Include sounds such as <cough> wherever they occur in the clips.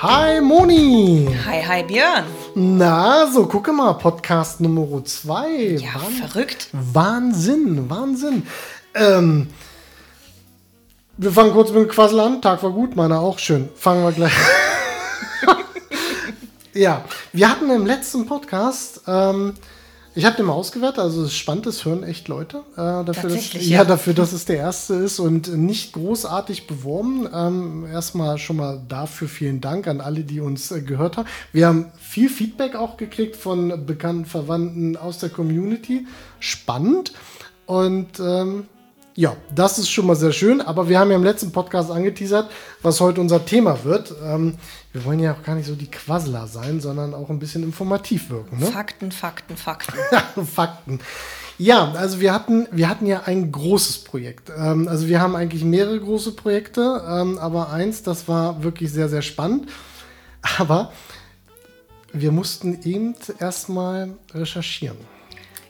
Hi Moni! Hi, hi Björn! Na, so gucke mal, Podcast Nummer 2. Ja, Wahn verrückt. Wahnsinn, Wahnsinn. Ähm, wir fangen kurz mit dem Quassel an. Tag war gut, meiner auch schön. Fangen wir gleich. <laughs> <laughs> ja, wir hatten im letzten Podcast ähm, ich habe den mal ausgewertet, also es ist spannend, das hören echt Leute. Äh, dafür, dass, ja. ja. dafür, dass es der erste ist und nicht großartig beworben. Ähm, erstmal schon mal dafür vielen Dank an alle, die uns äh, gehört haben. Wir haben viel Feedback auch gekriegt von bekannten Verwandten aus der Community. Spannend. Und ähm, ja, das ist schon mal sehr schön, aber wir haben ja im letzten Podcast angeteasert, was heute unser Thema wird. Ähm, wir wollen ja auch gar nicht so die Quassler sein, sondern auch ein bisschen informativ wirken. Ne? Fakten, Fakten, Fakten. <laughs> Fakten. Ja, also wir hatten, wir hatten ja ein großes Projekt. Ähm, also wir haben eigentlich mehrere große Projekte, ähm, aber eins, das war wirklich sehr, sehr spannend. Aber wir mussten eben erstmal recherchieren.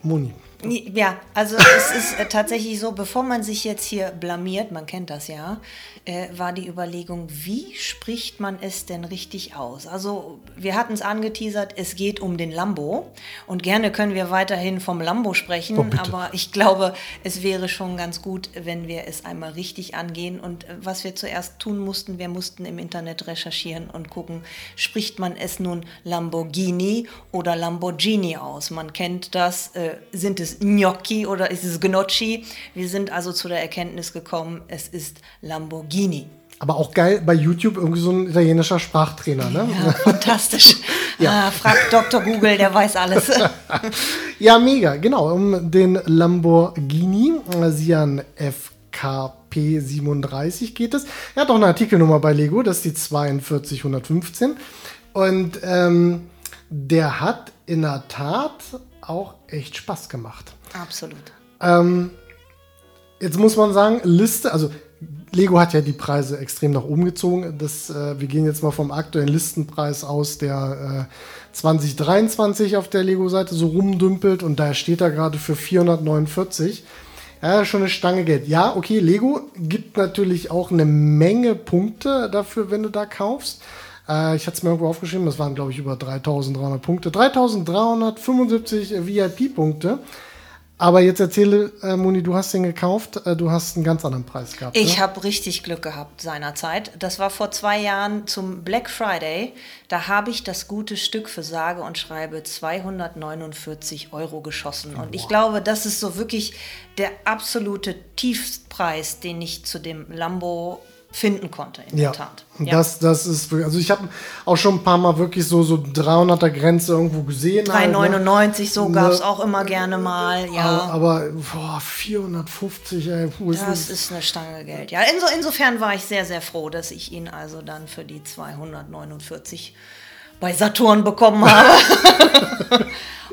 Moni, ja, also es ist äh, tatsächlich so, bevor man sich jetzt hier blamiert, man kennt das ja, äh, war die Überlegung, wie spricht man es denn richtig aus? Also wir hatten es angeteasert, es geht um den Lambo und gerne können wir weiterhin vom Lambo sprechen, oh, aber ich glaube, es wäre schon ganz gut, wenn wir es einmal richtig angehen und äh, was wir zuerst tun mussten, wir mussten im Internet recherchieren und gucken, spricht man es nun Lamborghini oder Lamborghini aus? Man kennt das, äh, sind es es Gnocchi oder ist es Gnocchi? Wir sind also zu der Erkenntnis gekommen, es ist Lamborghini. Aber auch geil bei YouTube irgendwie so ein italienischer Sprachtrainer, ne? Ja, fantastisch. <laughs> ja. Ah, frag Dr. Google, der weiß alles. <laughs> ja, mega, genau. Um den Lamborghini Sian FKP 37 geht es. Er hat auch eine Artikelnummer bei Lego, das ist die 42115. Und ähm, der hat in der Tat auch echt Spaß gemacht. Absolut. Ähm, jetzt muss man sagen, Liste, also Lego hat ja die Preise extrem nach oben gezogen. Das, äh, wir gehen jetzt mal vom aktuellen Listenpreis aus, der äh, 2023 auf der Lego-Seite so rumdümpelt und da steht er gerade für 449. Ja, schon eine Stange Geld. Ja, okay, Lego gibt natürlich auch eine Menge Punkte dafür, wenn du da kaufst. Äh, ich hatte es mir irgendwo aufgeschrieben, das waren, glaube ich, über 3300 Punkte. 3375 VIP-Punkte. Aber jetzt erzähle, äh, Moni, du hast den gekauft, äh, du hast einen ganz anderen Preis gehabt. Ich ne? habe richtig Glück gehabt seinerzeit. Das war vor zwei Jahren zum Black Friday. Da habe ich das gute Stück für sage und schreibe 249 Euro geschossen. Und wow. ich glaube, das ist so wirklich der absolute Tiefstpreis, den ich zu dem Lambo finden konnte, in ja, der Tat. Ja. Das, das ist, also ich habe auch schon ein paar Mal wirklich so, so 300er Grenze irgendwo gesehen. 399, halt, ne? so gab es ne? auch immer gerne mal, ja. Aber, aber boah, 450, ey. Puh, ist das ist eine Stange Geld, ja. Inso, insofern war ich sehr, sehr froh, dass ich ihn also dann für die 249 bei Saturn bekommen habe. <laughs>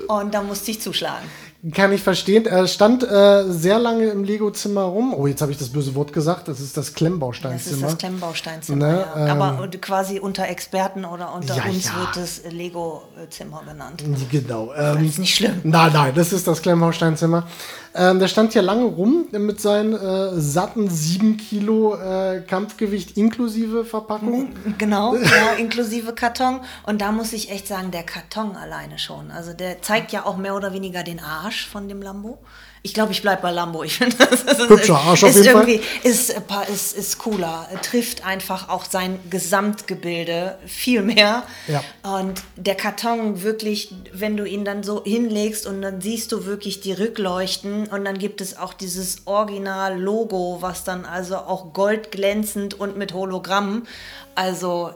Und da musste ich zuschlagen. Kann ich verstehen. Er stand äh, sehr lange im Lego-Zimmer rum. Oh, jetzt habe ich das böse Wort gesagt. Das ist das Klemmbausteinzimmer. Das ist das Klemmbausteinzimmer. Ne? Ja. Ähm, Aber quasi unter Experten oder unter ja, uns ja. wird es Lego-Zimmer genannt. Genau. Ähm, das ist nicht schlimm. Nein, nein, das ist das Klemmbausteinzimmer. Ähm, der stand hier lange rum mit seinen äh, satten 7 Kilo äh, Kampfgewicht inklusive Verpackung. Genau, ja, inklusive Karton. Und da muss ich echt sagen, der Karton alleine schon. Also der zeigt ja auch mehr oder weniger den Arsch von dem Lambo. Ich glaube, ich bleibe bei Lambo. Ich finde, <laughs> das ist, Hübscher Arsch auf ist jeden irgendwie, Fall. Ist, ist, ist cooler. Trifft einfach auch sein Gesamtgebilde viel mehr. Ja. Und der Karton wirklich, wenn du ihn dann so hinlegst und dann siehst du wirklich die Rückleuchten und dann gibt es auch dieses Original-Logo, was dann also auch goldglänzend und mit Hologramm. Also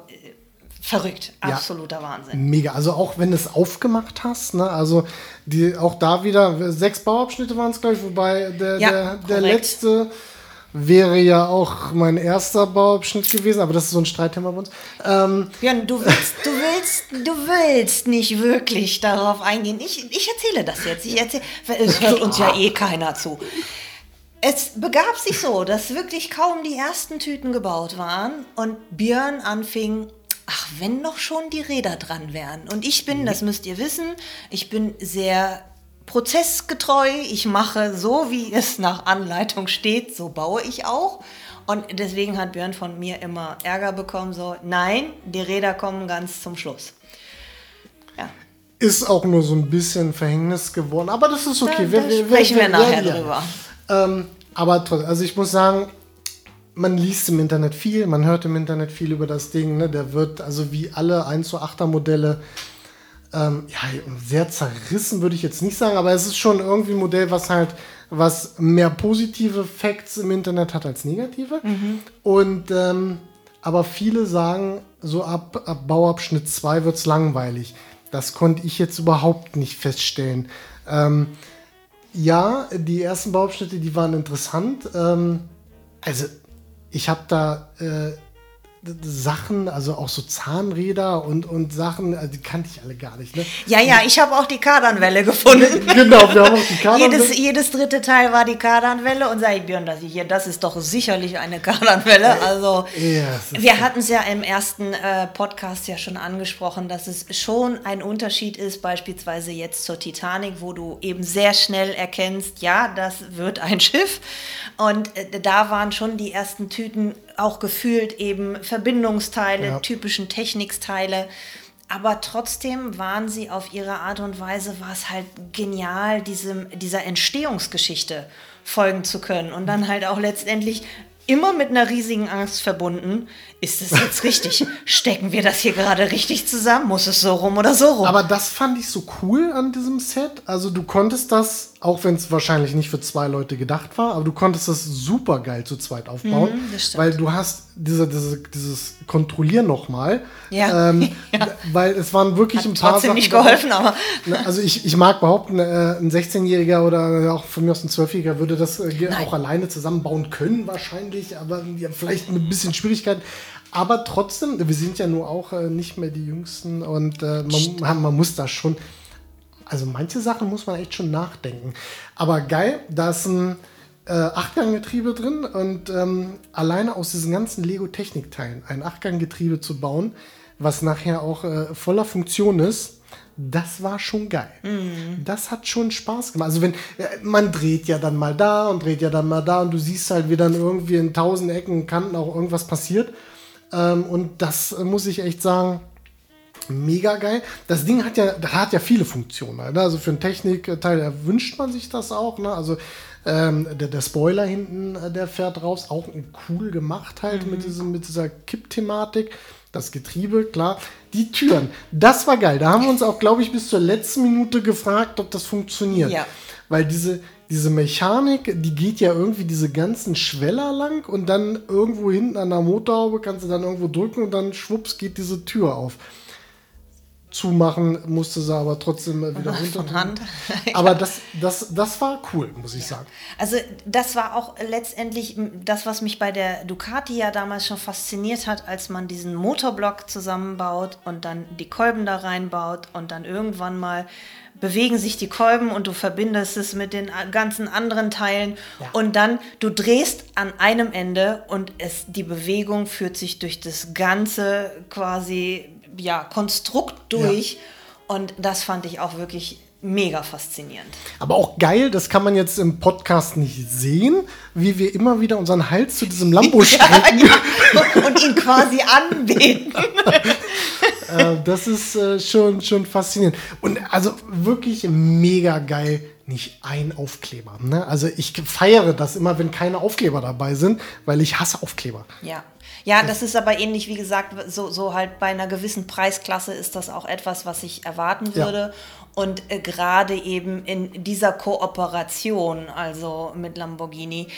Verrückt, absoluter ja, Wahnsinn. Mega, also auch wenn du es aufgemacht hast, ne, also die, auch da wieder sechs Bauabschnitte waren es, glaube ich, wobei der, ja, der, der letzte wäre ja auch mein erster Bauabschnitt gewesen, aber das ist so ein Streitthema bei uns. Ähm, Björn, du willst, du willst, du willst nicht wirklich darauf eingehen. Ich, ich erzähle das jetzt. Ich erzähle, es hört uns ja eh keiner zu. Es begab sich so, dass wirklich kaum die ersten Tüten gebaut waren und Björn anfing, ach, wenn noch schon die Räder dran wären. Und ich bin, das müsst ihr wissen, ich bin sehr prozessgetreu, ich mache so, wie <laughs> es nach Anleitung steht, so baue ich auch. Und deswegen hat Björn von mir immer Ärger bekommen, so, nein, die Räder kommen ganz zum Schluss. Ja. Ist auch nur so ein bisschen Verhängnis geworden, aber das ist okay. Da, da wir, sprechen wir, wir nachher ja. drüber. Ähm, aber also ich muss sagen, man liest im Internet viel, man hört im Internet viel über das Ding. Ne? Der wird also wie alle 1 zu 8er Modelle ähm, ja, sehr zerrissen, würde ich jetzt nicht sagen, aber es ist schon irgendwie ein Modell, was halt was mehr positive Facts im Internet hat als negative. Mhm. Und ähm, aber viele sagen, so ab, ab Bauabschnitt 2 wird es langweilig. Das konnte ich jetzt überhaupt nicht feststellen. Ähm, ja, die ersten Bauabschnitte, die waren interessant. Ähm, also ich habe da äh, Sachen, also auch so Zahnräder und, und Sachen, also die kannte ich alle gar nicht. Ne? Ja, ja, ich habe auch die Kardanwelle gefunden. <laughs> genau, wir haben auch die Kardanwelle. jedes, jedes dritte Teil war die Kardanwelle und sage ich, Björn, das, hier, das ist doch sicherlich eine Kardanwelle. Also ja, wir hatten es ja im ersten äh, Podcast ja schon angesprochen, dass es schon ein Unterschied ist, beispielsweise jetzt zur Titanic, wo du eben sehr schnell erkennst, ja, das wird ein <laughs> Schiff. Und äh, da waren schon die ersten Tüten auch gefühlt eben Verbindungsteile, ja. typischen Techniksteile. Aber trotzdem waren sie auf ihre Art und Weise, war es halt genial, diesem, dieser Entstehungsgeschichte folgen zu können und dann halt auch letztendlich immer mit einer riesigen Angst verbunden. Ist es jetzt richtig? <laughs> Stecken wir das hier gerade richtig zusammen? Muss es so rum oder so rum? Aber das fand ich so cool an diesem Set. Also du konntest das, auch wenn es wahrscheinlich nicht für zwei Leute gedacht war, aber du konntest das super geil zu zweit aufbauen. Mhm, weil du hast diese, diese, dieses Kontrollieren nochmal. Ja. Ähm, <laughs> ja. Weil es waren wirklich Hat ein paar trotzdem Sachen. nicht geholfen, aber. Also ich, ich mag behaupten, äh, ein 16-Jähriger oder auch von mir aus ein 12-Jähriger würde das äh, auch alleine zusammenbauen können, wahrscheinlich, aber ja, vielleicht ein bisschen Schwierigkeiten. Aber trotzdem, wir sind ja nur auch äh, nicht mehr die Jüngsten und äh, man, man, muss da schon, also manche Sachen muss man echt schon nachdenken. Aber geil, da ist ein äh, Achtganggetriebe drin und ähm, alleine aus diesen ganzen Lego-Technikteilen ein Achtganggetriebe zu bauen, was nachher auch äh, voller Funktion ist, das war schon geil. Mhm. Das hat schon Spaß gemacht. Also wenn äh, man dreht ja dann mal da und dreht ja dann mal da und du siehst halt, wie dann irgendwie in tausend Ecken und Kanten auch irgendwas passiert. Ähm, und das äh, muss ich echt sagen, mega geil. Das Ding hat ja, hat ja viele Funktionen. Ne? Also für einen Technikteil wünscht man sich das auch. Ne? Also ähm, der, der, Spoiler hinten, äh, der fährt raus, auch cool gemacht halt mhm. mit, diesem, mit dieser Kipp-Thematik. Das Getriebe, klar. Die Türen, das war geil. Da haben wir uns auch, glaube ich, bis zur letzten Minute gefragt, ob das funktioniert. Ja. Weil diese, diese Mechanik, die geht ja irgendwie diese ganzen Schweller lang und dann irgendwo hinten an der Motorhaube kannst du dann irgendwo drücken und dann schwupps geht diese Tür auf. Zumachen musste sie aber trotzdem wieder runter. Von Hand. <laughs> aber das, das, das war cool, muss ich ja. sagen. Also das war auch letztendlich das, was mich bei der Ducati ja damals schon fasziniert hat, als man diesen Motorblock zusammenbaut und dann die Kolben da reinbaut und dann irgendwann mal bewegen sich die Kolben und du verbindest es mit den ganzen anderen Teilen ja. und dann du drehst an einem Ende und es die Bewegung führt sich durch das ganze quasi ja Konstrukt durch ja. und das fand ich auch wirklich mega faszinierend. Aber auch geil, das kann man jetzt im Podcast nicht sehen, wie wir immer wieder unseren Hals zu diesem Lambo <laughs> strecken. ja, und ihn quasi <laughs> anbeten. äh, das ist äh, schon, schon faszinierend. Und also wirklich mega geil. Nicht ein Aufkleber. Ne? Also ich feiere das immer, wenn keine Aufkleber dabei sind, weil ich hasse Aufkleber. Ja. Ja, das ist aber ähnlich, wie gesagt, so, so halt bei einer gewissen Preisklasse ist das auch etwas, was ich erwarten würde. Ja. Und äh, gerade eben in dieser Kooperation, also mit Lamborghini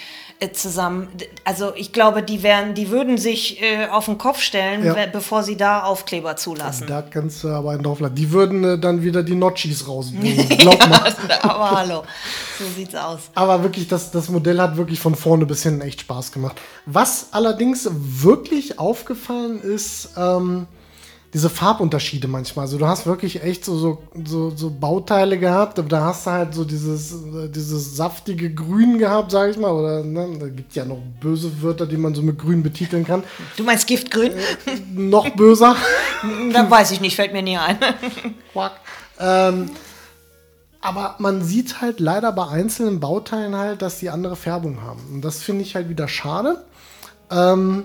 äh, zusammen, also ich glaube, die werden, die würden sich äh, auf den Kopf stellen, ja. bevor sie da Aufkleber zulassen. Da kannst du aber einen drauf Die würden äh, dann wieder die Notchis rausbringen. Glaub <laughs> mal. aber hallo, so sieht's aus. Aber wirklich, das, das Modell hat wirklich von vorne bis hinten echt Spaß gemacht. Was allerdings wirklich aufgefallen ist, ähm, diese Farbunterschiede manchmal. Also du hast wirklich echt so, so, so, so Bauteile gehabt, aber da hast du halt so dieses, dieses saftige Grün gehabt, sag ich mal. Oder ne, da gibt ja noch böse Wörter, die man so mit Grün betiteln kann. Du meinst Giftgrün? Äh, noch böser. <laughs> Dann weiß ich nicht, fällt mir nie ein. <laughs> Quack. Ähm, Aber man sieht halt leider bei einzelnen Bauteilen halt, dass die andere Färbung haben. Und das finde ich halt wieder schade. Ähm,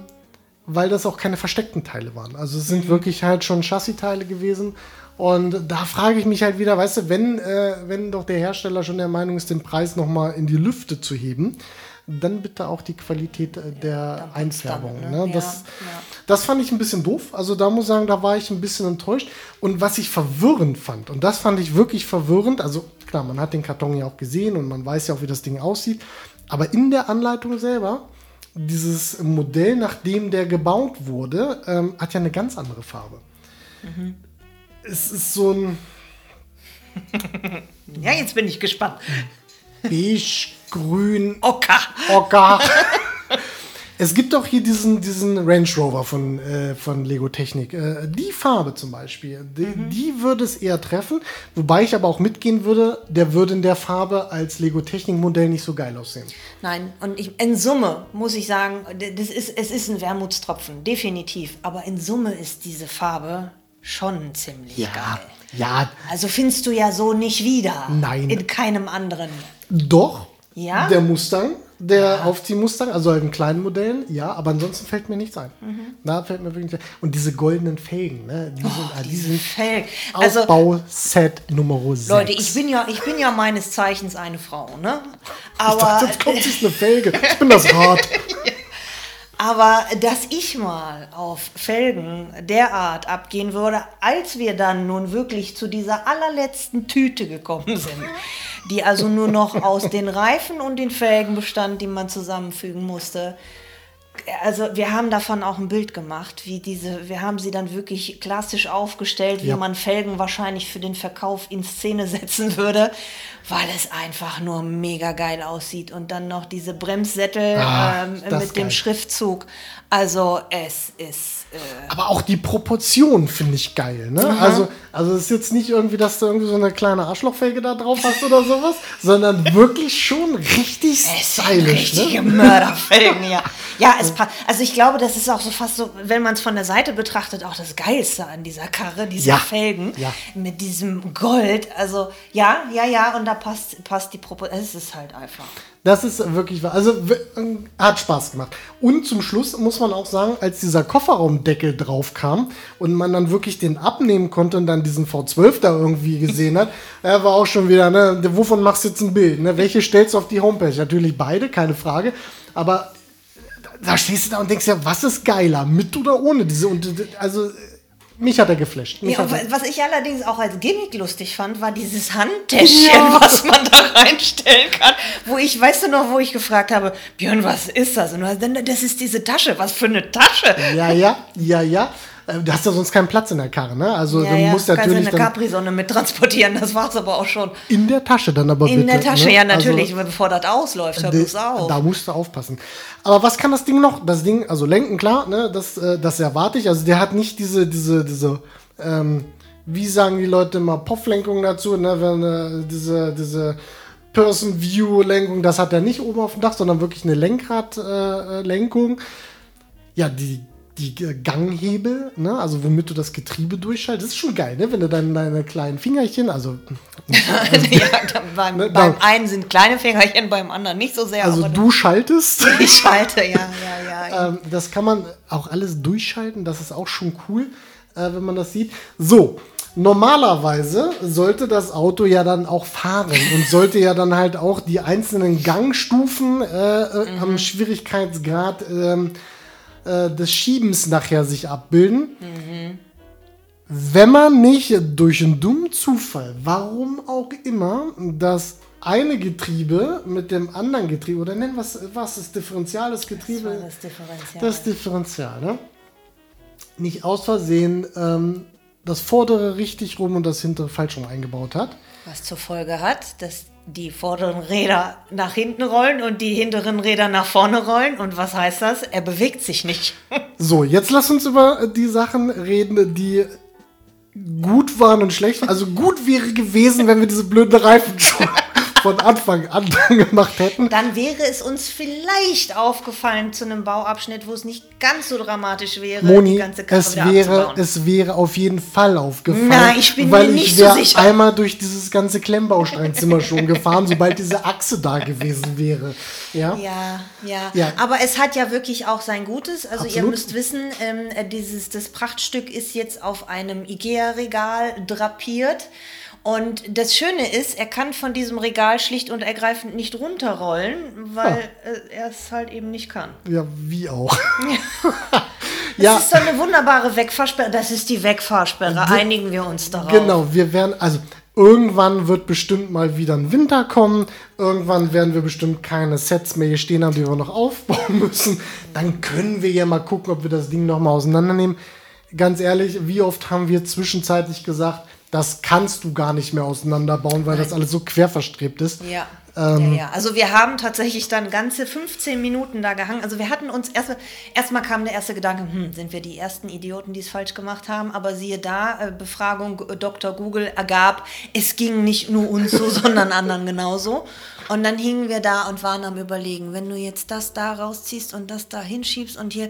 weil das auch keine versteckten Teile waren. Also es sind mhm. wirklich halt schon Chassis-Teile gewesen. Und da frage ich mich halt wieder, weißt du, wenn, äh, wenn doch der Hersteller schon der Meinung ist, den Preis nochmal in die Lüfte zu heben, dann bitte auch die Qualität äh, der Einfärbung. Dann, ne? ne? Das, ja, ja. das fand ich ein bisschen doof. Also da muss ich sagen, da war ich ein bisschen enttäuscht. Und was ich verwirrend fand, und das fand ich wirklich verwirrend, also klar, man hat den Karton ja auch gesehen und man weiß ja auch, wie das Ding aussieht, aber in der Anleitung selber, dieses Modell, nachdem der gebaut wurde, ähm, hat ja eine ganz andere Farbe. Mhm. Es ist so ein. <laughs> ja, jetzt bin ich gespannt. Beige, grün. Ocker. Ocker. <laughs> Es gibt auch hier diesen, diesen Range Rover von, äh, von Lego Technik. Äh, die Farbe zum Beispiel, die, mhm. die, würde es eher treffen. Wobei ich aber auch mitgehen würde, der würde in der Farbe als Lego Technik Modell nicht so geil aussehen. Nein, und ich, in Summe muss ich sagen, das ist, es ist ein Wermutstropfen, definitiv. Aber in Summe ist diese Farbe schon ziemlich ja, geil. Ja. Also findest du ja so nicht wieder. Nein. In keinem anderen. Doch. Ja. Der Mustang der ja. Aufziehmustang, also in kleinen Modellen, ja, aber ansonsten fällt mir nichts ein. Mhm. Da fällt mir wirklich. Und diese goldenen Felgen, ne? Die oh, sind, ah, die sind Felgen. Also, Aufbauset Nummer 6. Leute, ich bin ja, ich bin ja meines Zeichens eine Frau, ne? Aber. Ich dachte, jetzt kommt sich eine Felge. Ich bin das Rad. <laughs> Aber dass ich mal auf Felgen derart abgehen würde, als wir dann nun wirklich zu dieser allerletzten Tüte gekommen sind, <laughs> die also nur noch aus den Reifen und den Felgen bestand, die man zusammenfügen musste. Also wir haben davon auch ein Bild gemacht, wie diese, wir haben sie dann wirklich klassisch aufgestellt, wie ja. man Felgen wahrscheinlich für den Verkauf in Szene setzen würde, weil es einfach nur mega geil aussieht. Und dann noch diese Bremssättel ah, ähm, mit dem Schriftzug. Also es ist. Äh Aber auch die Proportion finde ich geil. Ne? Also, also es ist jetzt nicht irgendwie, dass du irgendwie so eine kleine Arschlochfelge da drauf hast oder sowas, sondern wirklich schon richtig stylisch. Ne? Richtige ne? Mörderfelgen, ja. Ja, es passt. Also ich glaube, das ist auch so fast so, wenn man es von der Seite betrachtet, auch das Geilste an dieser Karre, diese ja. Felgen ja. mit diesem Gold. Also ja, ja, ja, und da passt, passt die Proportion. Es ist halt einfach. Das ist wirklich wahr. Also hat Spaß gemacht. Und zum Schluss muss man auch sagen, als dieser Kofferraumdeckel drauf kam und man dann wirklich den abnehmen konnte und dann diesen V12 da irgendwie gesehen hat, <laughs> er war auch schon wieder, ne, wovon machst du jetzt ein Bild? Ne? Welche stellst du auf die Homepage? Natürlich beide, keine Frage. Aber da stehst du da und denkst ja, was ist geiler, mit oder ohne diese? Und also mich hat er geflasht. Ja, er was ich allerdings auch als Gimmick lustig fand, war dieses Handtäschchen, ja. <laughs> was man da reinstellen kann. Wo ich, weißt du noch, wo ich gefragt habe, Björn, was ist das? Und du das ist diese Tasche. Was für eine Tasche? Ja, ja, ja, ja. Äh, du hast ja sonst keinen Platz in der Karre, ne? Also ja, du ja, musst natürlich kannst eine Capri-Sonne mit transportieren, das war's aber auch schon. In der Tasche dann aber In bitte, der Tasche, ne? ja natürlich, also, bevor das ausläuft, hör bloß auf. Da musst du aufpassen. Aber was kann das Ding noch? Das Ding, also lenken, klar, ne? Das, äh, das erwarte ich. Also der hat nicht diese, diese, diese, ähm, wie sagen die Leute immer, Pofflenkung dazu, ne? Wenn, äh, diese, diese Person-View-Lenkung, das hat er nicht oben auf dem Dach, sondern wirklich eine Lenkradlenkung. Äh, ja, die die Ganghebel, ne? also womit du das Getriebe durchschaltest, das ist schon geil, ne? wenn du dann deine kleinen Fingerchen, also, <laughs> also ja, beim, ne, beim einen sind kleine Fingerchen, beim anderen nicht so sehr. Also du schaltest. <laughs> Ich schalte, ja, ja, ja. <laughs> ähm, das kann man auch alles durchschalten, das ist auch schon cool, äh, wenn man das sieht. So, normalerweise sollte das Auto ja dann auch fahren und sollte ja dann halt auch die einzelnen Gangstufen äh, äh mhm. am Schwierigkeitsgrad ähm, äh, des Schiebens nachher sich abbilden. Mhm. Wenn man nicht durch einen dummen Zufall, warum auch immer, das eine Getriebe mit dem anderen Getriebe, oder nennen was was das Differential, das Getriebe? Das, das Differential. Das Differential, ne? Nicht aus Versehen ähm, das vordere richtig rum und das hintere falsch rum eingebaut hat. Was zur Folge hat, dass die vorderen Räder nach hinten rollen und die hinteren Räder nach vorne rollen. Und was heißt das? Er bewegt sich nicht. <laughs> so, jetzt lass uns über die Sachen reden, die gut waren und schlecht waren. Also gut wäre gewesen, wenn wir diese blöden Reifen schon von Anfang an <laughs> gemacht hätten. Dann wäre es uns vielleicht aufgefallen zu einem Bauabschnitt, wo es nicht ganz so dramatisch wäre, Moni, die ganze Karre es wäre, abzubauen. es wäre auf jeden Fall aufgefallen. Nein, ich bin weil mir nicht ich so sicher. einmal durch dieses ganze Klemmbausteinzimmer schon gefahren, sobald diese Achse da gewesen wäre. Ja. Ja, ja, Ja. Aber es hat ja wirklich auch sein Gutes. Also ihr Absolut. müsst wissen, ähm, äh, dieses, das Prachtstück ist jetzt auf einem Ikea-Regal drapiert. Und das Schöne ist, er kann von diesem Regal schlicht und ergreifend nicht runterrollen, weil äh, er es halt eben nicht kann. Ja, wie auch. <laughs> Das ja, ist so eine wunderbare Wegfahrsperre. Das ist die Wegfahrsperre. Einigen wir uns darauf. genau. Wir werden, also irgendwann wird bestimmt mal wieder ein Winter kommen. Irgendwann werden wir bestimmt keine Sets mehr hier stehen haben, die wir noch aufbauen <laughs> müssen. Dann können wir ja mal gucken, ob wir das Ding noch mal auseinandernehmen. Ganz ehrlich, wie oft haben wir zwischenzeitlich gesagt, das kannst du gar nicht mehr auseinanderbauen, weil das alles so quer verstrebt ist. Ja. Ähm, ja, ja. Also wir haben tatsächlich dann ganze 15 Minuten da gehangen. Also wir hatten uns erst erstmal kam der erste Gedanke, hm, sind wir die ersten Idioten, die es falsch gemacht haben? Aber siehe da, äh, Befragung äh, Dr. Google ergab, es ging nicht nur uns so, <laughs> sondern anderen genauso. Und dann hingen wir da und waren am überlegen, wenn du jetzt das da rausziehst und das da hinschiebst und hier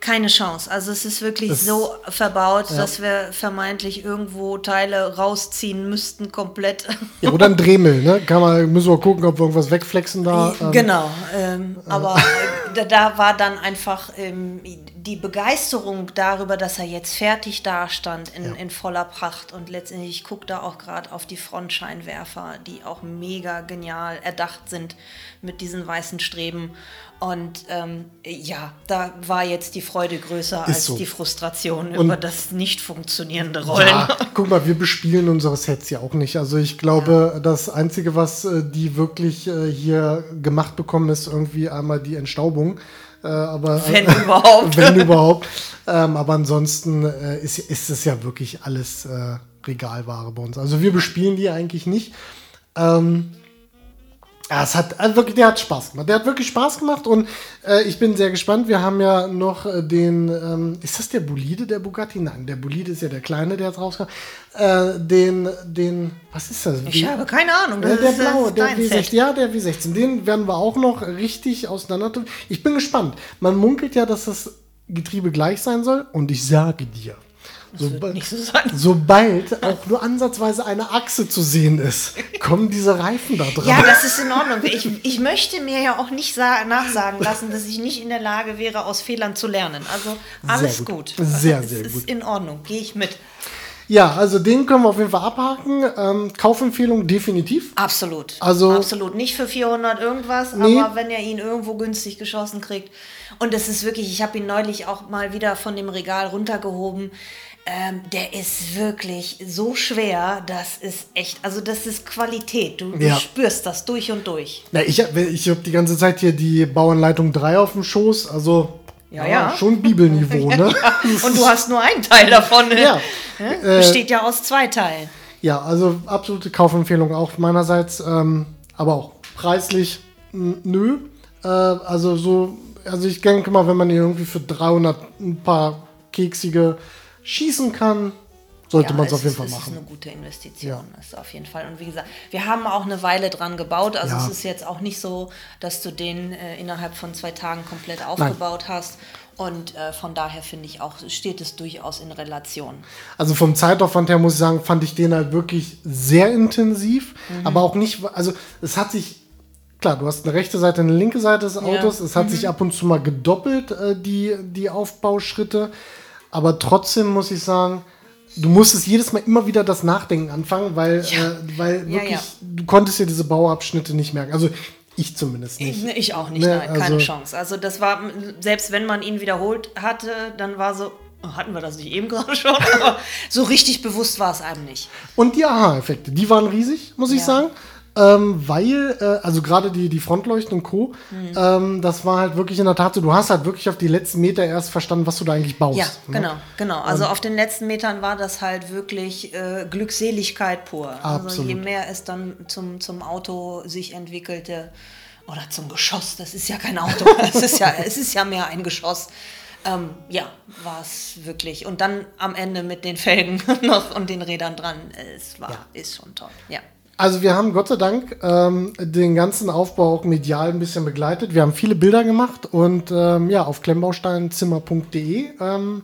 keine Chance. Also es ist wirklich Das- so verbaut, dass wir vermeintlich irgendwo Teile rausziehen müssten komplett. Ja, oder ein Dremel, ne? Kann man, müssen wir gucken, ob wir irgendwas wegflexen da. ähm, Genau, ähm, aber äh, da, da war dann einfach ähm, die Begeisterung darüber, dass er jetzt fertig dastand in, in voller Pracht und letztendlich, ich gucke da auch gerade auf die Frontscheinwerfer, die auch mega genial erdacht sind mit diesen weißen Streben und ähm, ja, da war jetzt die Freude größer als so. die Frustration Und- über das nicht funktionierende Rollen. Ja, guck mal, wir bespielen unsere Sets ja auch nicht. Also ich glaube, das Einzige, was äh, die wirklich äh, hier gemacht bekommen, ist irgendwie einmal die Entstaubung. Äh, aber, Wenn überhaupt. <laughs> wenn überhaupt. Ähm, aber ansonsten äh, ist, ist es ja wirklich alles äh, Regalware bei uns. Also wir bespielen die eigentlich nicht. Ähm, ja, es hat also wirklich, der hat Spaß gemacht. Der hat wirklich Spaß gemacht und äh, ich bin sehr gespannt. Wir haben ja noch äh, den, ähm, ist das der Bolide, der Bugatti? Nein, der Bolide ist ja der kleine, der jetzt rauskam. Äh, den, den, was ist das? Ich habe keine Ahnung. Das der ist- blaue, der dein W16. Set. Ja, der W16. Den werden wir auch noch richtig auseinander. Ich bin gespannt. Man munkelt ja, dass das Getriebe gleich sein soll. Und ich sage dir, soba- Nicht so sein. sobald auch nur ansatzweise eine Achse zu sehen ist, kommen diese Reifen da dran. Ja, das ist in Ordnung. Ich, ich möchte mir ja auch nicht sa- nachsagen lassen, dass ich nicht in der Lage wäre, aus Fehlern zu lernen. Also alles gut. gut. Sehr, es sehr ist gut. in Ordnung. Gehe ich mit. Ja, also den können wir auf jeden Fall abhaken. Ähm, Kaufempfehlung definitiv. Absolut. Also- Absolut. Nicht für 400 irgendwas, Nee. aber wenn ihr ihn irgendwo günstig geschossen kriegt. Und das ist wirklich, ich habe ihn neulich auch mal wieder von dem Regal runtergehoben. Ähm, der ist wirklich so schwer, das ist echt, also das ist Qualität. Du, Ja. du spürst das durch und durch. Na, ich habe ich hab die ganze Zeit hier die Bauanleitung 3 auf dem Schoß. Also Ja, ja. schon Bibelniveau, <laughs> ne? Und du hast nur einen Teil davon. ne? Ja. Ne? Äh, Besteht ja aus zwei Teilen. Ja, also absolute Kaufempfehlung auch meinerseits, ähm, aber auch preislich nö. Äh, also so, also ich denke mal, wenn man hier irgendwie für 300 ein paar keksige schießen kann, sollte man es auf jeden Fall machen. ist eine gute Investition. Ja. Das ist auf jeden Fall. Und wie gesagt, wir haben auch eine Weile dran gebaut. Also Ja. es ist jetzt auch nicht so, dass du den äh, innerhalb von zwei Tagen komplett aufgebaut hast. Und äh, von daher finde ich auch, steht es durchaus in Relation. Also vom Zeitaufwand her muss ich sagen, fand ich den halt wirklich sehr intensiv, Mhm. aber auch nicht, also es hat sich, klar, du hast eine rechte Seite, eine linke Seite des Autos, es hat Mhm. sich ab und zu mal gedoppelt, äh, die, die Aufbauschritte, aber trotzdem muss ich sagen, du musstest jedes Mal immer wieder das Nachdenken anfangen, weil, Ja. äh, weil Ja, wirklich, ja. du konntest dir diese Bauabschnitte nicht merken. Also ich zumindest nicht. Ich, ich auch nicht, Ne, nein, keine also- Chance. Also das war, selbst wenn man ihn wiederholt hatte, dann war so, oh, hatten wir das nicht eben <laughs> gerade schon, aber so richtig bewusst war es einem nicht. Und die Aha-Effekte, die waren riesig, muss ich Ja. sagen. Ähm, weil, äh, also gerade die, die Frontleuchten und Co., Mhm. ähm, das war halt wirklich in der Tat so, du hast halt wirklich auf die letzten Meter erst verstanden, was du da eigentlich baust. Ja, ne? genau, genau. Also auf den letzten Metern war das halt wirklich äh, Glückseligkeit pur. Also Absolut. je mehr es dann zum, zum Auto sich entwickelte oder zum Geschoss, das ist ja kein Auto, <laughs> es ist ja, es ist ja mehr ein Geschoss. Ähm, ja, war es wirklich. Und dann am Ende mit den Felgen <laughs> noch und den Rädern dran, es war, ist schon toll. Ja. Also wir haben Gott sei Dank ähm, den ganzen Aufbau auch medial ein bisschen begleitet. Wir haben viele Bilder gemacht und ähm, ja, auf klemmbausteinzimmer.de ähm,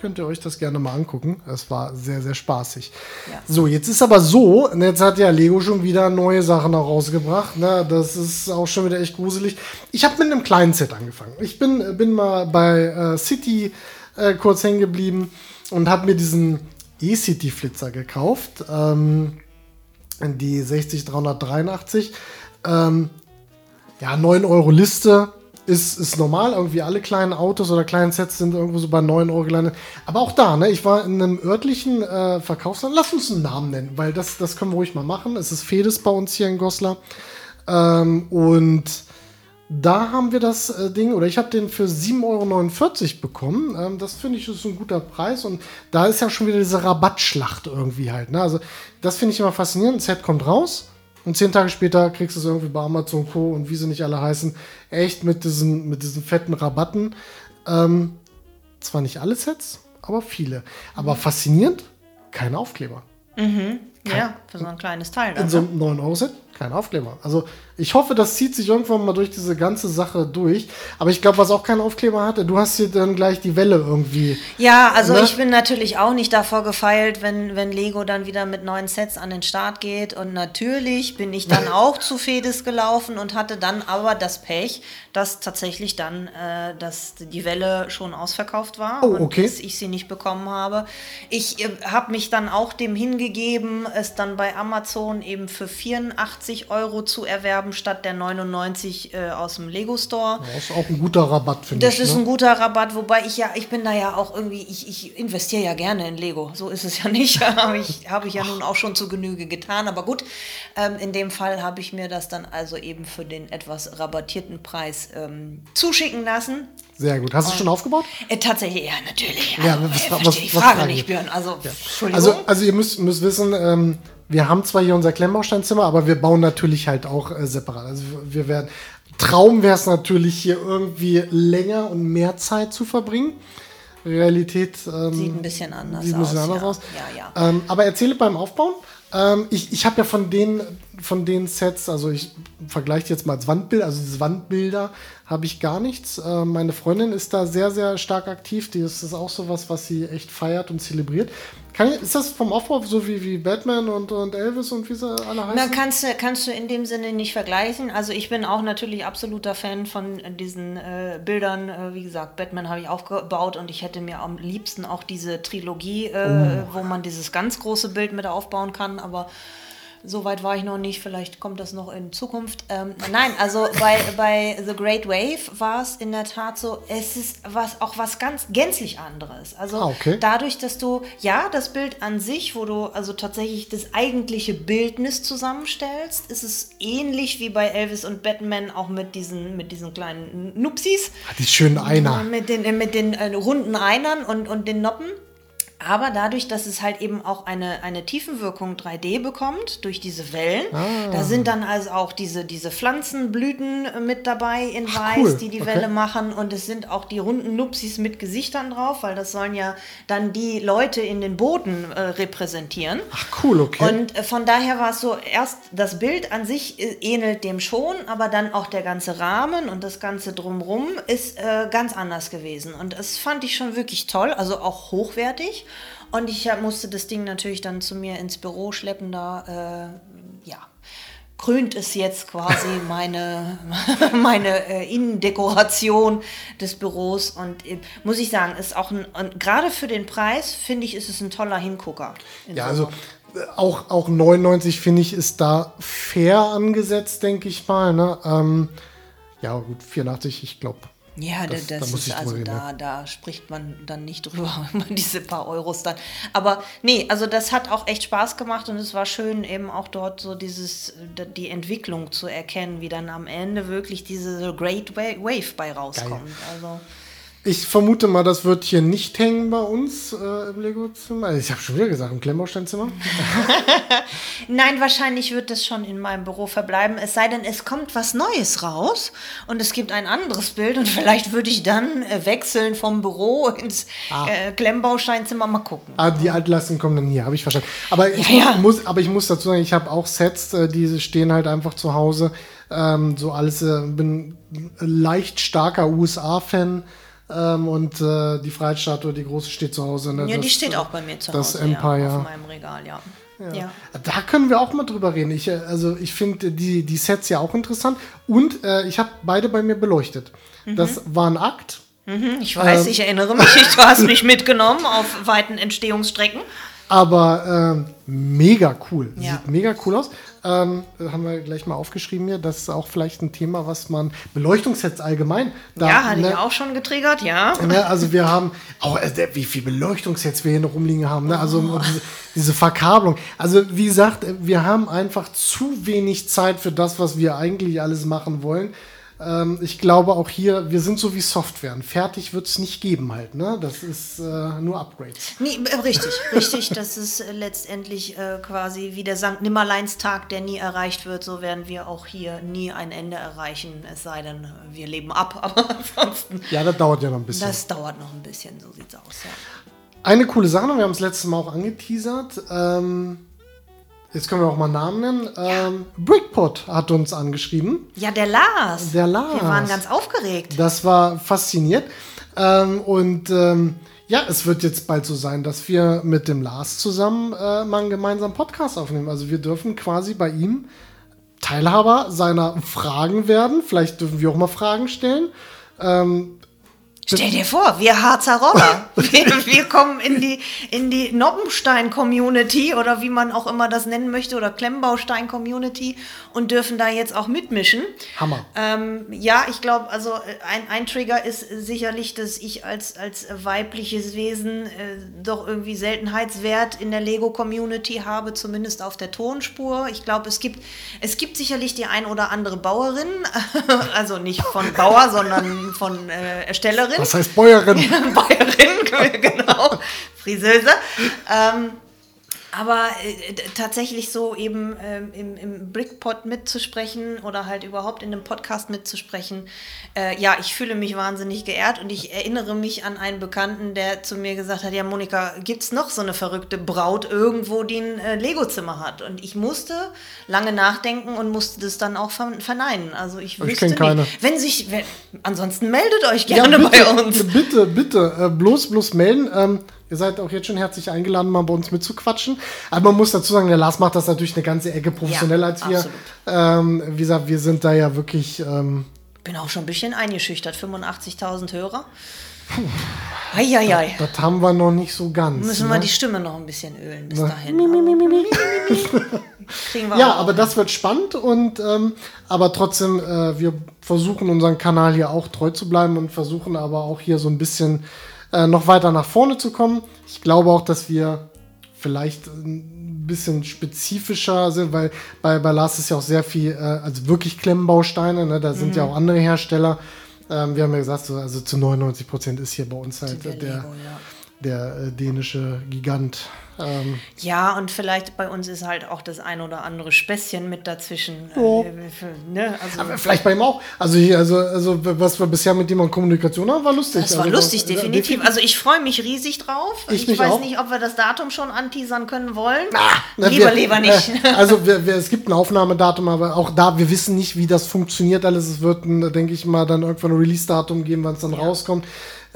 könnt ihr euch das gerne mal angucken. Es war sehr, sehr spaßig. Ja. So, jetzt ist aber so, jetzt hat ja Lego schon wieder neue Sachen auch rausgebracht. Ne? Das ist auch schon wieder echt gruselig. Ich habe mit einem kleinen Set angefangen. Ich bin, bin mal bei äh, City äh, kurz hängen geblieben und habe mir diesen E-City-Flitzer gekauft. Ähm, die 60383. Ähm, ja, 9 Euro Liste ist, ist normal. Irgendwie alle kleinen Autos oder kleinen Sets sind irgendwo so bei 9 Euro gelandet. Aber auch da, ne, ich war in einem örtlichen äh, Verkaufsladen. Lass uns einen Namen nennen, weil das, das können wir ruhig mal machen. Es ist Fedes bei uns hier in Goslar. Ähm, und da haben wir das äh, Ding, oder ich habe den für 7,49 Euro bekommen. Ähm, das finde ich ist ein guter Preis. Und da ist ja schon wieder diese Rabattschlacht irgendwie halt. Ne? Also, das finde ich immer faszinierend. Ein Set kommt raus. Und zehn Tage später kriegst du es irgendwie bei Amazon Co. und wie sie nicht alle heißen, echt mit diesen, mit diesen fetten Rabatten. Ähm, zwar nicht alle Sets, aber viele. Aber faszinierend, kein Aufkleber. Mhm. Kein, ja, für so ein kleines Teil. In so einem 9-Euro-Set kein Aufkleber. Also ich hoffe, das zieht sich irgendwann mal durch diese ganze Sache durch. Aber ich glaube, was auch keinen Aufkleber hatte, du hast hier dann gleich die Welle irgendwie. Ja, also ne? ich bin natürlich auch nicht davor gefeilt, wenn, wenn Lego dann wieder mit neuen Sets an den Start geht. Und natürlich bin ich dann <laughs> auch zu Fedes gelaufen und hatte dann aber das Pech, dass tatsächlich dann äh, dass die Welle schon ausverkauft war oh, okay. und ich sie nicht bekommen habe. Ich äh, habe mich dann auch dem hingegeben, es dann bei Amazon eben für 84 Euro zu erwerben, statt der 99 äh, aus dem Lego Store. Das ist auch ein guter Rabatt, finde ich. Das ist ne? ein guter Rabatt, wobei ich ja, ich bin da ja auch irgendwie, ich, ich investiere ja gerne in Lego. So ist es ja nicht. <laughs> habe ich, hab ich ja nun auch schon zu Genüge getan. Aber gut, ähm, in dem Fall habe ich mir das dann also eben für den etwas rabattierten Preis ähm, zuschicken lassen. Sehr gut. Hast du schon aufgebaut? Äh, tatsächlich, ja, natürlich. Ja, also, was, was, was, die Frage nicht, Björn. Also, ja. also, also ihr müsst, müsst wissen, ähm, wir haben zwar hier unser Klemmbausteinzimmer, aber wir bauen natürlich halt auch äh, separat. Also wir werden. Traum wäre es natürlich, hier irgendwie länger und mehr Zeit zu verbringen. Realität ähm, sieht ein bisschen anders sieht ein bisschen aus. Anders ja. aus. Ja, ja. Ähm, aber erzähle beim Aufbauen. Ähm, ich ich habe ja von den, von den Sets, also ich vergleiche jetzt mal als Wandbild, also diese Wandbilder habe ich gar nichts. Äh, meine Freundin ist da sehr, sehr stark aktiv. Die ist, ist auch sowas, was sie echt feiert und zelebriert. Kann, ist das vom Aufbau so wie, wie Batman und, und Elvis und wie sie alle heißen? Na, kannst, du, kannst du in dem Sinne nicht vergleichen. Also ich bin auch natürlich absoluter Fan von diesen äh, Bildern. Äh, wie gesagt, Batman habe ich aufgebaut und ich hätte mir am liebsten auch diese Trilogie, äh, oh. wo man dieses ganz große Bild mit aufbauen kann. Aber so weit war ich noch nicht, vielleicht kommt das noch in Zukunft. Ähm, nein, also bei, bei The Great Wave war es in der Tat so, es ist was, auch was ganz gänzlich anderes. Also ah, okay. dadurch, dass du, ja, das Bild an sich, wo du also tatsächlich das eigentliche Bildnis zusammenstellst, ist es ähnlich wie bei Elvis und Batman, auch mit diesen, mit diesen kleinen Nupsis. Die schönen Einer. Mit den, mit den äh, runden Einern und, und den Noppen. Aber dadurch, dass es halt eben auch eine, eine Tiefenwirkung 3D bekommt, durch diese Wellen, ah. da sind dann also auch diese, diese Pflanzenblüten mit dabei in Ach, Weiß, cool. die die okay. Welle machen. Und es sind auch die runden Nupsis mit Gesichtern drauf, weil das sollen ja dann die Leute in den Booten äh, repräsentieren. Ach cool, okay. Und äh, von daher war es so, erst das Bild an sich äh, ähnelt dem schon, aber dann auch der ganze Rahmen und das Ganze drumrum ist äh, ganz anders gewesen. Und das fand ich schon wirklich toll, also auch hochwertig. Und ich musste das Ding natürlich dann zu mir ins Büro schleppen. Da, äh, ja, krönt es jetzt quasi <laughs> meine, <laughs> meine äh, Innendekoration des Büros. Und äh, muss ich sagen, ist auch ein, gerade für den Preis, finde ich, ist es ein toller Hingucker. Ja, also äh, auch, auch 99 finde ich ist da fair angesetzt, denke ich mal. Ne? Ähm, ja, gut, 84, ich glaube, ja, das, das da ist also da, da spricht man dann nicht <laughs> drüber, über diese paar Euros dann. Aber nee, also das hat auch echt Spaß gemacht und es war schön, eben auch dort so dieses, die Entwicklung zu erkennen, wie dann am Ende wirklich diese Great Wave bei rauskommt. Geil. Also Ich vermute mal, das wird hier nicht hängen bei uns äh, im Lego-Zimmer. Ich habe schon wieder gesagt, im Klemmbausteinzimmer. <laughs> Nein, wahrscheinlich wird es schon in meinem Büro verbleiben. Es sei denn, es kommt was Neues raus und es gibt ein anderes Bild und <laughs> vielleicht würde ich dann äh, wechseln vom Büro ins Ah. äh, Klemmbausteinzimmer. Mal gucken. Ah, die Altlasten kommen dann hier, habe ich verstanden. Aber ich, Ja, ja. Muss, aber ich muss dazu sagen, ich habe auch Sets, äh, die stehen halt einfach zu Hause. Ähm, so alles, äh, bin leicht starker USA-Fan. Ähm, und äh, die Freiheitsstatue, die große, steht zu Hause. Ne? Ja, die Das, steht äh, auch bei mir zu das Hause. Empire. Ja, auf meinem Regal, ja. ja. Da können wir auch mal drüber reden. Ich, äh, also ich finde die, die Sets ja auch interessant. Und äh, ich habe beide bei mir beleuchtet. Mhm. Das war ein Akt. Hm, Ich weiß, Ähm. ich erinnere mich. Du hast mich mitgenommen auf weiten Entstehungsstrecken. Aber ähm, mega cool. Ja. Sieht mega cool aus. Ähm, haben wir gleich mal aufgeschrieben hier. Das ist auch vielleicht ein Thema, was man. Beleuchtungssets allgemein. Da, ja, hatte ne, ich auch schon getriggert, ja. Ne, also wir haben, auch äh, wie viel Beleuchtungssets wir hier noch rumliegen haben, ne? also Oh. diese, diese Verkabelung. Also wie gesagt, äh, wir haben einfach zu wenig Zeit für das, was wir eigentlich alles machen wollen. Ähm, ich glaube auch hier, wir sind so wie Software. Fertig wird es nicht geben halt. Ne? Das ist äh, nur Upgrades. Nee, äh, richtig, richtig. Das ist äh, letztendlich äh, quasi wie der St. Nimmerleinstag, der nie erreicht wird. So werden wir auch hier nie ein Ende erreichen. Es sei denn, wir leben ab. <laughs> Aber ansonsten, Ja, das dauert ja noch ein bisschen. das dauert noch ein bisschen. So sieht's aus, ja. Eine coole Sache wir haben es letztes Mal auch angeteasert. Ähm, jetzt können wir auch mal Namen nennen. Ähm, Brickpot hat uns angeschrieben. Ja, der Lars. Der Lars. Wir waren ganz aufgeregt. Das war fasziniert. Ähm, und ähm, ja, es wird jetzt bald so sein, dass wir mit dem Lars zusammen äh, mal einen gemeinsamen Podcast aufnehmen. Also wir dürfen quasi bei ihm Teilhaber seiner Fragen werden. Vielleicht dürfen wir auch mal Fragen stellen. Ähm, Stell dir vor, wir Harzer Roller. <laughs> Wir, wir kommen in die, in die Noppenstein-Community oder wie man auch immer das nennen möchte oder Klemmbaustein-Community und dürfen da jetzt auch mitmischen. Hammer. Ähm, ja, ich glaube, also äh, ein, ein Trigger ist sicherlich, dass ich als, als weibliches Wesen äh, doch irgendwie Seltenheitswert in der Lego-Community habe, zumindest auf der Tonspur. Ich glaube, es gibt, es gibt sicherlich die ein oder andere Bauerin, <laughs> also nicht von Bauer, sondern von äh, Erstellerin. Was heißt Bäuerin? <laughs> Bayerin, <laughs> genau, Friseuse. Ähm, aber äh, tatsächlich so eben ähm, im, im Brickpot mitzusprechen oder halt überhaupt in einem Podcast mitzusprechen, äh, ja, ich fühle mich wahnsinnig geehrt und ich erinnere mich an einen Bekannten, der zu mir gesagt hat, ja Monika, gibt's noch so eine verrückte Braut irgendwo, die ein äh, Lego-Zimmer hat? Und ich musste lange nachdenken und musste das dann auch ver verneinen. Also ich wüsste kenn nicht. keine. Wenn sich, wenn, ansonsten meldet euch gerne bei uns. Bitte, bitte, äh, bloß, bloß melden. Ähm, ihr seid auch jetzt schon herzlich eingeladen, mal bei uns mitzuquatschen. Aber man muss dazu sagen, der Lars macht das natürlich eine ganze Ecke professioneller Ja, als wir. Ähm, wie gesagt, wir sind da ja wirklich. Ähm, Bin auch schon ein bisschen eingeschüchtert. 85.000 Hörer. Eieiei. das haben wir noch nicht so ganz. Müssen ne? wir die Stimme noch ein bisschen ölen bis dahin. Kriegen wir Ja, auch. aber das wird spannend und ähm, aber trotzdem, äh, wir versuchen unseren Kanal hier auch treu zu bleiben und versuchen aber auch hier so ein bisschen äh, noch weiter nach vorne zu kommen. Ich glaube auch, dass wir vielleicht ein bisschen spezifischer sind, weil bei, bei Lars ist ja auch sehr viel, äh, also wirklich Klemmbausteine, ne? da sind Mhm. ja auch andere Hersteller. Ähm, wir haben ja gesagt, so, also zu 99 Prozent ist hier bei uns halt der, Lego, ja. Der äh, dänische Gigant. Ähm, Ja, und vielleicht bei uns ist halt auch das ein oder andere Späßchen mit dazwischen. Ja. Äh, ne? also, Aber vielleicht bei ihm auch. Also, hier, also, also was wir bisher mit ihm an Kommunikation haben, war lustig. das war also, lustig, äh, definitiv. Also ich freue mich riesig drauf. Ich Ich, weiß auch. nicht, ob wir das Datum schon anteasern können wollen. Na, lieber, wir- lieber nicht. Äh, <laughs> also wir, wir, es gibt ein Aufnahmedatum, aber auch da, wir wissen nicht, wie das funktioniert alles. Es wird, ein, denke ich mal, dann irgendwann ein Release-Datum geben, wann es dann rauskommt.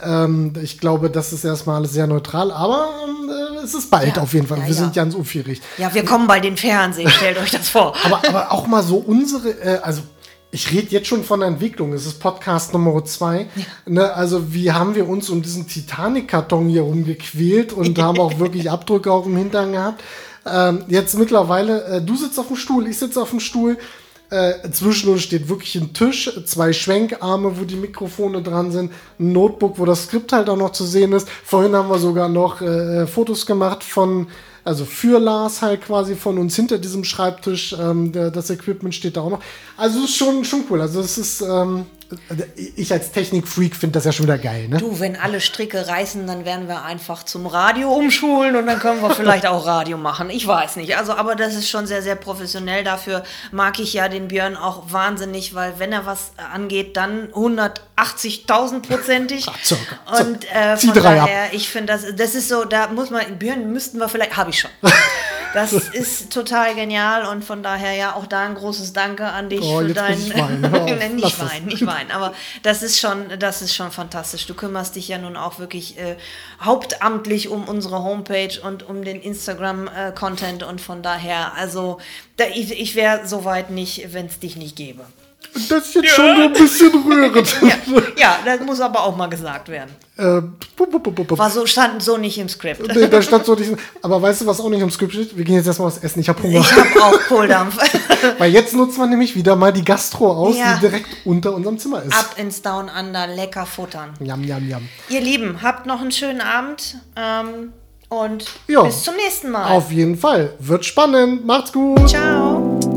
Ähm, ich glaube, das ist erstmal alles sehr neutral, aber ähm, äh, es ist bald Ja. auf jeden Fall. Ja, wir ja. sind ganz unfähig. Ja, wir kommen bei den Fernsehen, stellt euch das vor. Aber, aber auch mal so unsere, äh, also ich rede jetzt schon von der Entwicklung. Es ist Podcast Nummer zwei. Ne, also wie haben wir uns um diesen Titanic-Karton hier rumgequält und <laughs> haben auch wirklich Abdrücke auch im Hintern gehabt. Ähm, jetzt mittlerweile, äh, du sitzt auf dem Stuhl, ich sitze auf dem Stuhl. Äh, zwischen uns steht wirklich ein Tisch, zwei Schwenkarme, wo die Mikrofone dran sind, ein Notebook, wo das Skript halt auch noch zu sehen ist. Vorhin haben wir sogar noch äh, Fotos gemacht von, also für Lars halt quasi von uns hinter diesem Schreibtisch. Ähm, der, das Equipment steht da auch noch. Also es ist schon, schon cool. Also es ist, ähm, ich als Technikfreak finde das ja schon wieder geil, ne? Du, wenn alle Stricke reißen, dann werden wir einfach zum Radio umschulen und dann können wir vielleicht auch Radio machen. Ich weiß nicht. Also, aber das ist schon sehr, sehr professionell. Dafür mag ich ja den Björn auch wahnsinnig, weil wenn er was angeht, dann 180.000 prozentig. Und äh, von daher, ich finde das, das ist so, da muss man, Björn müssten wir vielleicht, habe ich schon. <laughs> Das ist total genial und von daher ja auch da ein großes Danke an dich oh, für dein. Ich weinen. <laughs> nicht weinen, nicht weinen. Aber das ist schon, das ist schon fantastisch. Du kümmerst dich ja nun auch wirklich äh, hauptamtlich um unsere Homepage und um den Instagram-Content äh, und von daher, also da, ich, ich wäre soweit nicht, wenn es dich nicht gäbe. Das ist jetzt ja. schon so ein bisschen rührend. <laughs> ja, ja, das muss aber auch mal gesagt werden. Äh, War so, stand so nicht im Skript. Nee, da stand so nicht. Aber weißt du, was auch nicht im Skript steht? Wir gehen jetzt erstmal was essen. Ich habe Hunger. Ich habe auch Kohldampf. <laughs> Weil jetzt nutzt man nämlich wieder mal die Gastro aus, ja. die direkt unter unserem Zimmer ist. Ab ins Down Under, lecker futtern. Yum, yum, yum. Ihr Lieben, habt noch einen schönen Abend. Ähm, und jo, bis zum nächsten Mal. Auf jeden Fall. Wird spannend. Macht's gut. Ciao.